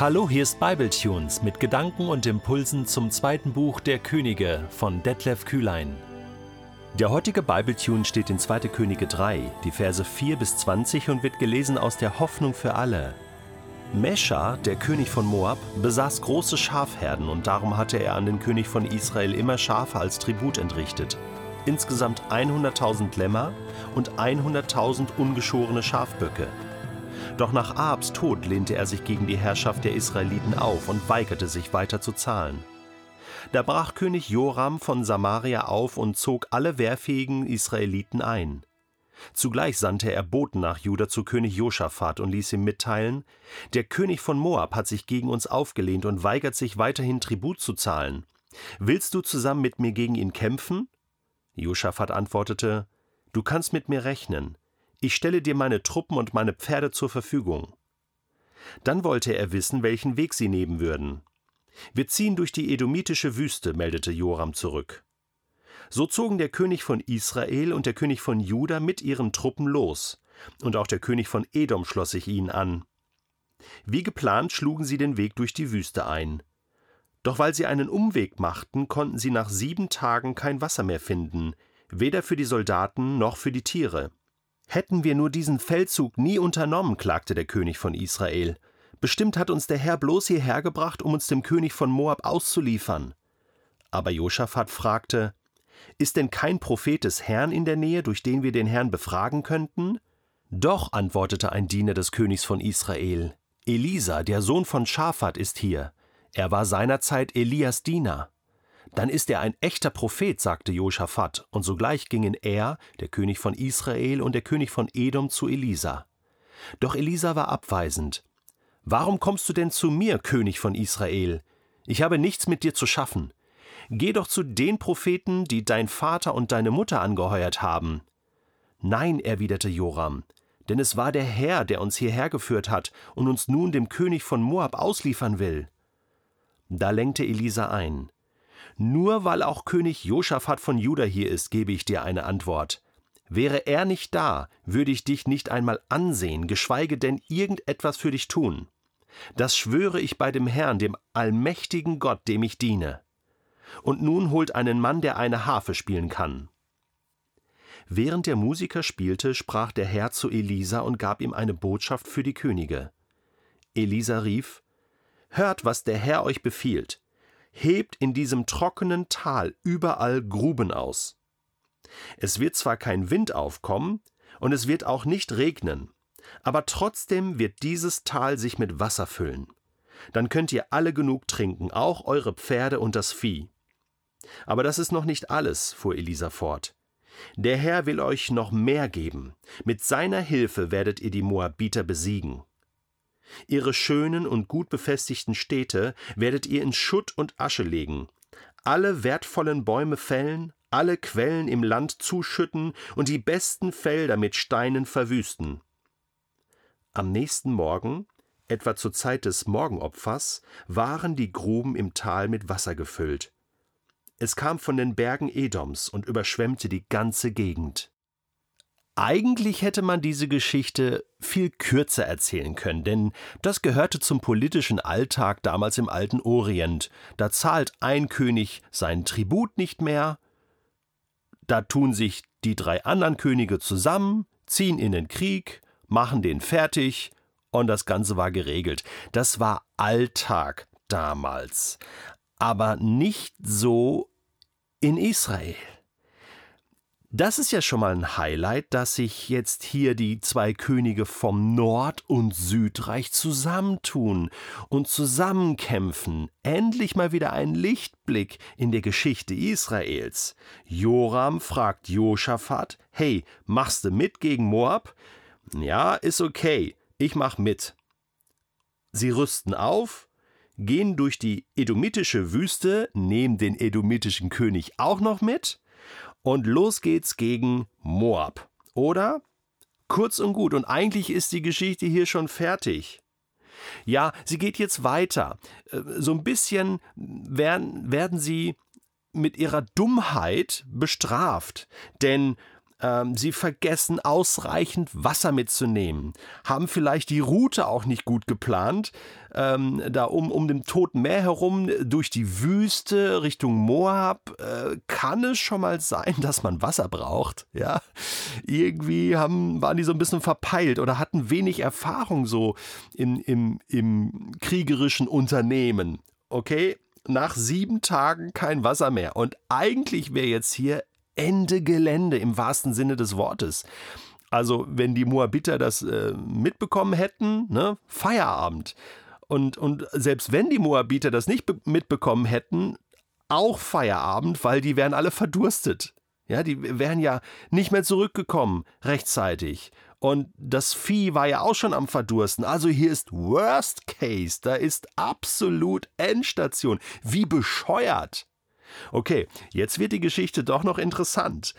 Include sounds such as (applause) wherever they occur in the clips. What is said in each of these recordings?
Hallo, hier ist Bibletunes mit Gedanken und Impulsen zum zweiten Buch der Könige von Detlef Kühlein. Der heutige Bibletune steht in 2. Könige 3, die Verse 4 bis 20 und wird gelesen aus der Hoffnung für alle. Mesha, der König von Moab, besaß große Schafherden und darum hatte er an den König von Israel immer Schafe als Tribut entrichtet. Insgesamt 100.000 Lämmer und 100.000 ungeschorene Schafböcke. Doch nach Ahabs Tod lehnte er sich gegen die Herrschaft der Israeliten auf und weigerte sich weiter zu zahlen. Da brach König Joram von Samaria auf und zog alle wehrfähigen Israeliten ein. Zugleich sandte er Boten nach Juda zu König Josaphat und ließ ihm mitteilen: Der König von Moab hat sich gegen uns aufgelehnt und weigert sich weiterhin Tribut zu zahlen. Willst du zusammen mit mir gegen ihn kämpfen? Josaphat antwortete: Du kannst mit mir rechnen. Ich stelle dir meine Truppen und meine Pferde zur Verfügung. Dann wollte er wissen, welchen Weg sie nehmen würden. Wir ziehen durch die edomitische Wüste, meldete Joram zurück. So zogen der König von Israel und der König von Juda mit ihren Truppen los, und auch der König von Edom schloss sich ihnen an. Wie geplant schlugen sie den Weg durch die Wüste ein. Doch weil sie einen Umweg machten, konnten sie nach sieben Tagen kein Wasser mehr finden, weder für die Soldaten noch für die Tiere. Hätten wir nur diesen Feldzug nie unternommen, klagte der König von Israel. Bestimmt hat uns der Herr bloß hierher gebracht, um uns dem König von Moab auszuliefern. Aber Josaphat fragte: Ist denn kein Prophet des Herrn in der Nähe, durch den wir den Herrn befragen könnten? Doch, antwortete ein Diener des Königs von Israel. Elisa, der Sohn von Schafat, ist hier. Er war seinerzeit Elias Diener. Dann ist er ein echter Prophet, sagte Josaphat, und sogleich gingen er, der König von Israel und der König von Edom zu Elisa. Doch Elisa war abweisend. Warum kommst du denn zu mir, König von Israel? Ich habe nichts mit dir zu schaffen. Geh doch zu den Propheten, die dein Vater und deine Mutter angeheuert haben. Nein, erwiderte Joram, denn es war der Herr, der uns hierher geführt hat und uns nun dem König von Moab ausliefern will. Da lenkte Elisa ein. Nur weil auch König Josaphat von Juda hier ist, gebe ich dir eine Antwort. Wäre er nicht da, würde ich dich nicht einmal ansehen, geschweige denn irgendetwas für dich tun. Das schwöre ich bei dem Herrn, dem allmächtigen Gott, dem ich diene. Und nun holt einen Mann, der eine Harfe spielen kann. Während der Musiker spielte, sprach der Herr zu Elisa und gab ihm eine Botschaft für die Könige. Elisa rief: Hört, was der Herr euch befiehlt hebt in diesem trockenen Tal überall Gruben aus. Es wird zwar kein Wind aufkommen, und es wird auch nicht regnen, aber trotzdem wird dieses Tal sich mit Wasser füllen. Dann könnt ihr alle genug trinken, auch eure Pferde und das Vieh. Aber das ist noch nicht alles, fuhr Elisa fort. Der Herr will euch noch mehr geben. Mit seiner Hilfe werdet ihr die Moabiter besiegen. Ihre schönen und gut befestigten Städte werdet ihr in Schutt und Asche legen, alle wertvollen Bäume fällen, alle Quellen im Land zuschütten und die besten Felder mit Steinen verwüsten. Am nächsten Morgen, etwa zur Zeit des Morgenopfers, waren die Gruben im Tal mit Wasser gefüllt. Es kam von den Bergen Edoms und überschwemmte die ganze Gegend. Eigentlich hätte man diese Geschichte viel kürzer erzählen können, denn das gehörte zum politischen Alltag damals im alten Orient. Da zahlt ein König seinen Tribut nicht mehr, da tun sich die drei anderen Könige zusammen, ziehen in den Krieg, machen den fertig und das Ganze war geregelt. Das war Alltag damals, aber nicht so in Israel. Das ist ja schon mal ein Highlight, dass sich jetzt hier die zwei Könige vom Nord- und Südreich zusammentun und zusammenkämpfen. Endlich mal wieder ein Lichtblick in der Geschichte Israels. Joram fragt Josaphat: Hey, machst du mit gegen Moab? Ja, ist okay, ich mach mit. Sie rüsten auf, gehen durch die edomitische Wüste, nehmen den edomitischen König auch noch mit und los geht's gegen Moab. Oder? Kurz und gut. Und eigentlich ist die Geschichte hier schon fertig. Ja, sie geht jetzt weiter. Äh, so ein bisschen werden, werden sie mit ihrer Dummheit bestraft. Denn ähm, sie vergessen ausreichend Wasser mitzunehmen, haben vielleicht die Route auch nicht gut geplant, ähm, da um, um dem Toten Meer herum durch die Wüste Richtung Moab, äh, kann es schon mal sein, dass man Wasser braucht. Ja, irgendwie haben, waren die so ein bisschen verpeilt oder hatten wenig Erfahrung so in, im, im kriegerischen Unternehmen. Okay, nach sieben Tagen kein Wasser mehr. Und eigentlich wäre jetzt hier Ende Gelände im wahrsten Sinne des Wortes. Also, wenn die Moabiter das äh, mitbekommen hätten, ne, Feierabend. Und, und selbst wenn die Moabiter das nicht mitbekommen hätten, auch Feierabend, weil die wären alle verdurstet. Ja, die wären ja nicht mehr zurückgekommen rechtzeitig. Und das Vieh war ja auch schon am Verdursten. Also hier ist Worst Case. Da ist absolut Endstation. Wie bescheuert. Okay, jetzt wird die Geschichte doch noch interessant.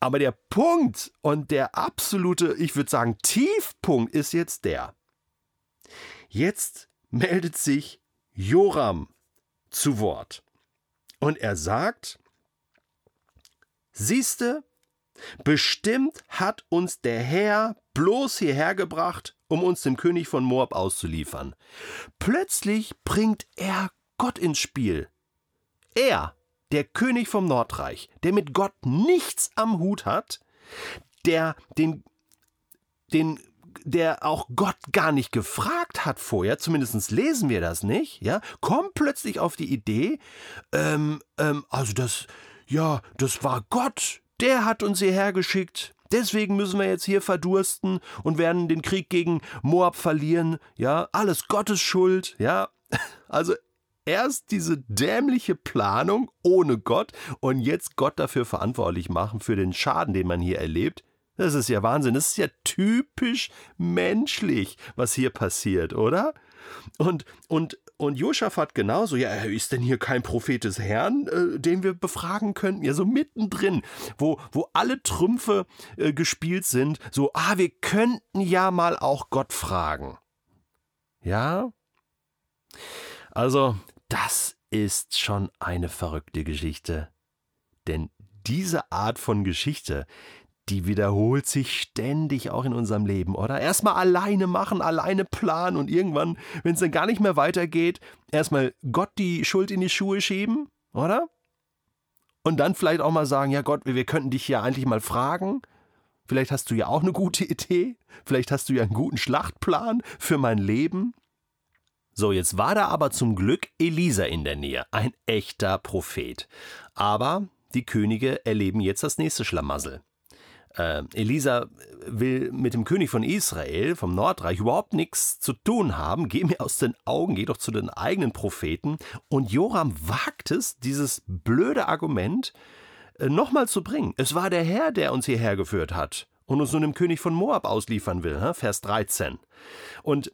Aber der Punkt und der absolute, ich würde sagen, Tiefpunkt ist jetzt der. Jetzt meldet sich Joram zu Wort. Und er sagt, siehste, bestimmt hat uns der Herr bloß hierher gebracht, um uns dem König von Moab auszuliefern. Plötzlich bringt er Gott ins Spiel. Er, der König vom Nordreich, der mit Gott nichts am Hut hat, der den, den der auch Gott gar nicht gefragt hat vorher, zumindest lesen wir das nicht, ja, kommt plötzlich auf die Idee, ähm, ähm, also das, ja, das war Gott, der hat uns hierher geschickt. Deswegen müssen wir jetzt hier verdursten und werden den Krieg gegen Moab verlieren. Ja, alles Gottes Schuld. Ja, (laughs) also erst diese dämliche Planung ohne Gott und jetzt Gott dafür verantwortlich machen für den Schaden, den man hier erlebt. Das ist ja Wahnsinn. Das ist ja typisch menschlich, was hier passiert, oder? Und, und, und Josaphat genauso. Ja, ist denn hier kein Prophet des Herrn, äh, den wir befragen könnten? Ja, so mittendrin, wo, wo alle Trümpfe äh, gespielt sind. So, ah, wir könnten ja mal auch Gott fragen. Ja? Also, das ist schon eine verrückte Geschichte. Denn diese Art von Geschichte, die wiederholt sich ständig auch in unserem Leben, oder? Erstmal alleine machen, alleine planen und irgendwann, wenn es dann gar nicht mehr weitergeht, erstmal Gott die Schuld in die Schuhe schieben, oder? Und dann vielleicht auch mal sagen, ja Gott, wir könnten dich ja eigentlich mal fragen. Vielleicht hast du ja auch eine gute Idee. Vielleicht hast du ja einen guten Schlachtplan für mein Leben. So, jetzt war da aber zum Glück Elisa in der Nähe, ein echter Prophet. Aber die Könige erleben jetzt das nächste Schlamassel. Äh, Elisa will mit dem König von Israel, vom Nordreich, überhaupt nichts zu tun haben. Geh mir aus den Augen, geh doch zu den eigenen Propheten. Und Joram wagt es, dieses blöde Argument äh, nochmal zu bringen. Es war der Herr, der uns hierher geführt hat und uns nun dem König von Moab ausliefern will. Vers 13. Und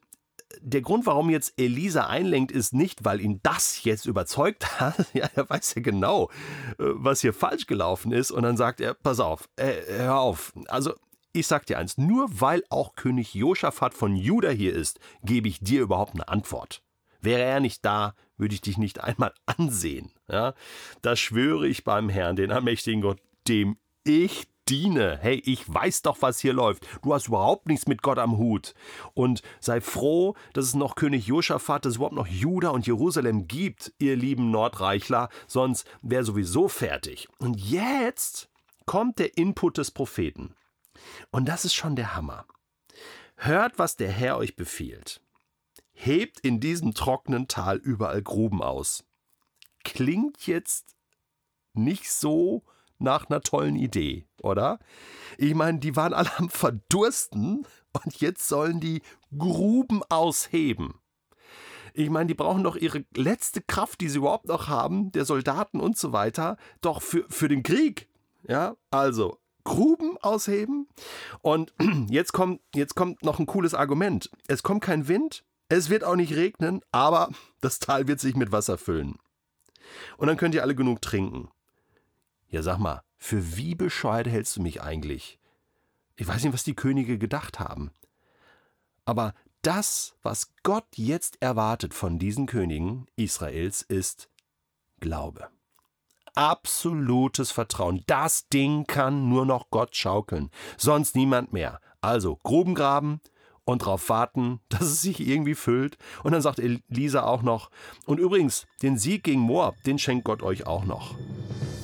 der Grund, warum jetzt Elisa einlenkt, ist nicht, weil ihn das jetzt überzeugt (laughs) hat. Ja, er weiß ja genau, äh, was hier falsch gelaufen ist. Und dann sagt er, pass auf, äh, hör auf. Also, ich sag dir eins, nur weil auch König Josaphat von Juda hier ist, gebe ich dir überhaupt eine Antwort. Wäre er nicht da, würde ich dich nicht einmal ansehen. Ja, das schwöre ich beim Herrn, den allmächtigen Gott, dem ich diene. Hey, ich weiß doch, was hier läuft. Du hast überhaupt nichts mit Gott am Hut. Und sei froh, dass es noch König Josaphat, dass es überhaupt noch Juda und Jerusalem gibt, ihr lieben Nordreichler, sonst wäre sowieso fertig. Und jetzt kommt der Input des Propheten. Und das ist schon der Hammer. Hört, was der Herr euch befiehlt. Hebt in diesem trockenen Tal überall Gruben aus. Klingt jetzt nicht so nach einer tollen Idee, oder? Ich meine, die waren alle am Verdursten und jetzt sollen die Gruben ausheben. Ich meine, die brauchen doch ihre letzte Kraft, die sie überhaupt noch haben, der Soldaten und so weiter, doch für, für den Krieg. Ja, also Gruben ausheben. Und (clears throat) jetzt kommt, jetzt kommt noch ein cooles Argument. Es kommt kein Wind, es wird auch nicht regnen, aber das Tal wird sich mit Wasser füllen. Und dann könnt ihr alle genug trinken. Ja, sag mal, für wie bescheuert hältst du mich eigentlich? Ich weiß nicht, was die Könige gedacht haben. Aber das, was Gott jetzt erwartet von diesen Königen Israels, ist Glaube. absolutes Vertrauen. Das Ding kann nur noch Gott schaukeln, sonst niemand mehr. Also Gruben graben, und darauf warten, (laughs) dass es sich irgendwie füllt. Und dann sagt Elisa auch noch, und übrigens, den Sieg gegen Moab, den schenkt Gott euch auch noch.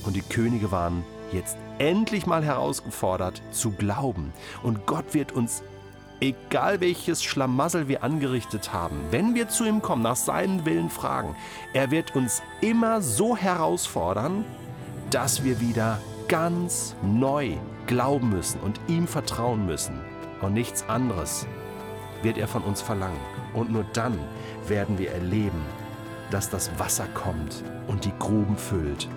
Und die Könige waren jetzt endlich mal herausgefordert zu glauben. Und Gott wird uns, egal welches Schlamassel wir angerichtet haben, wenn wir zu ihm kommen, nach seinem Willen fragen, er wird uns immer so herausfordern, dass wir wieder ganz neu glauben müssen und ihm vertrauen müssen und nichts anderes wird er von uns verlangen. Und nur dann werden wir erleben, dass das Wasser kommt und die Gruben füllt